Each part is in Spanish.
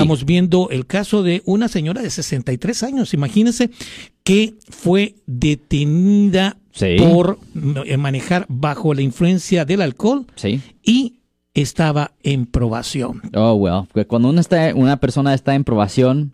estábamos viendo el caso de una señora de 63 años, imagínense, que fue detenida Sí. por eh, manejar bajo la influencia del alcohol Sí. y estaba en probación. Oh, well. que Cuando uno está, una persona está en probación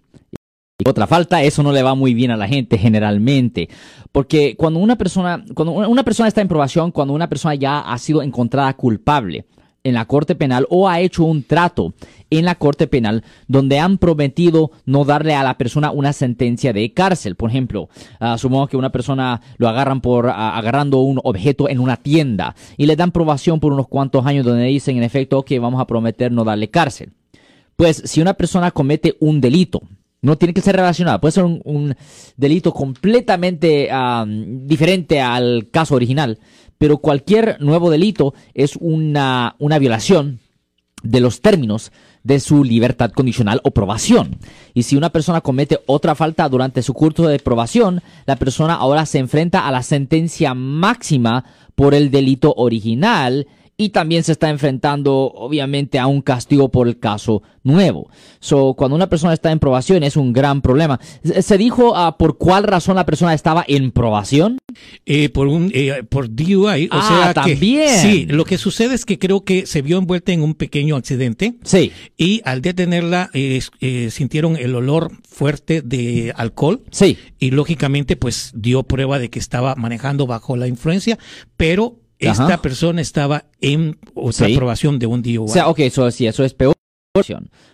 y otra falta, eso no le va muy bien a la gente generalmente. Porque cuando una persona, cuando una persona está en probación, cuando una persona ya ha sido encontrada culpable en la corte penal o ha hecho un trato en la corte penal donde han prometido no darle a la persona una sentencia de cárcel. Por ejemplo, supongo que una persona lo agarran por ah, agarrando un objeto en una tienda y le dan probación por unos cuantos años donde dicen en efecto que vamos a prometer no darle cárcel. Pues si una persona comete un delito, no tiene que ser relacionado, puede ser un, un delito completamente ah, diferente al caso original, pero cualquier nuevo delito es una, una violación de los términos de su libertad condicional o probación. Y si una persona comete otra falta durante su curso de probación, la persona ahora se enfrenta a la sentencia máxima por el delito original y también se está enfrentando obviamente a un castigo por el caso nuevo. So, cuando una persona está en probación es un gran problema. Se dijo ah, por cuál razón la persona estaba en probación. Eh, por un eh, por DUI, o Ah, sea que también. sí, lo que sucede es que creo que se vio envuelta en un pequeño accidente Sí, y al detenerla eh, sintieron el olor fuerte de alcohol sí. y lógicamente pues dio prueba de que estaba manejando bajo la influencia, pero esta Ajá. persona estaba en otra Sí. aprobación de un DUI. O sea, ok, eso sí, eso es peor.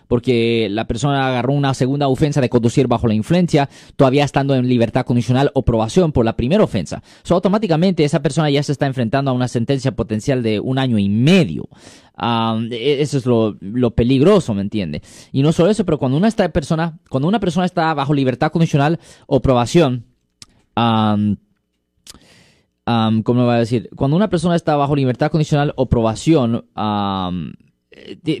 Porque la persona agarró una segunda ofensa de conducir bajo la influencia, todavía estando en libertad condicional o probación por la primera ofensa. So, automáticamente esa persona ya se está enfrentando a una sentencia potencial de un año y medio. E- eso es lo, lo peligroso, ¿me entiende? Y no solo eso, pero cuando una esta persona, cuando una persona está bajo libertad condicional o probación, am, am, ¿cómo lo voy a decir? Cuando una persona está bajo libertad condicional o probación,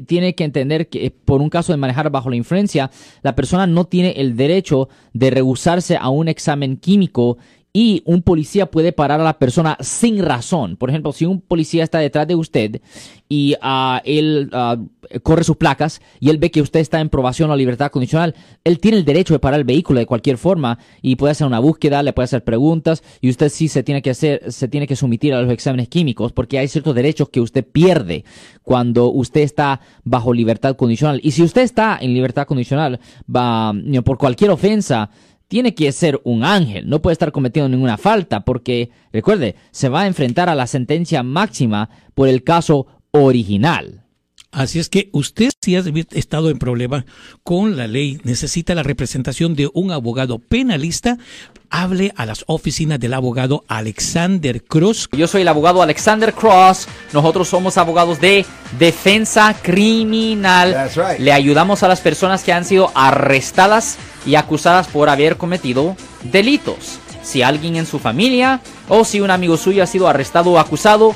tiene que entender que eh, por un caso de manejar bajo la influencia, la persona no tiene el derecho de rehusarse a un examen químico y un policía puede parar a la persona sin razón. Por ejemplo, si un policía está detrás de usted y ah, él ah, corre sus placas y él ve que usted está en probación o libertad condicional, él tiene el derecho de parar el vehículo de cualquier forma y puede hacer una búsqueda, le puede hacer preguntas y usted sí se tiene que hacer, se tiene que someter a los exámenes químicos porque hay ciertos derechos que usted pierde cuando usted está bajo libertad condicional. Y si usted está en libertad condicional va, por cualquier ofensa, tiene que ser un ángel, no puede estar cometiendo ninguna falta porque, recuerde, se va a enfrentar a la sentencia máxima por el caso original. Así es que usted si ha estado en problema con la ley, necesita la representación de un abogado penalista, hable a las oficinas del abogado Alexander Cruz. Yo soy el abogado Alexander Cross. Nosotros somos abogados de defensa criminal. That's right. Le ayudamos a las personas que han sido arrestadas y acusadas por haber cometido delitos. Si alguien en su familia o si un amigo suyo ha sido arrestado o acusado,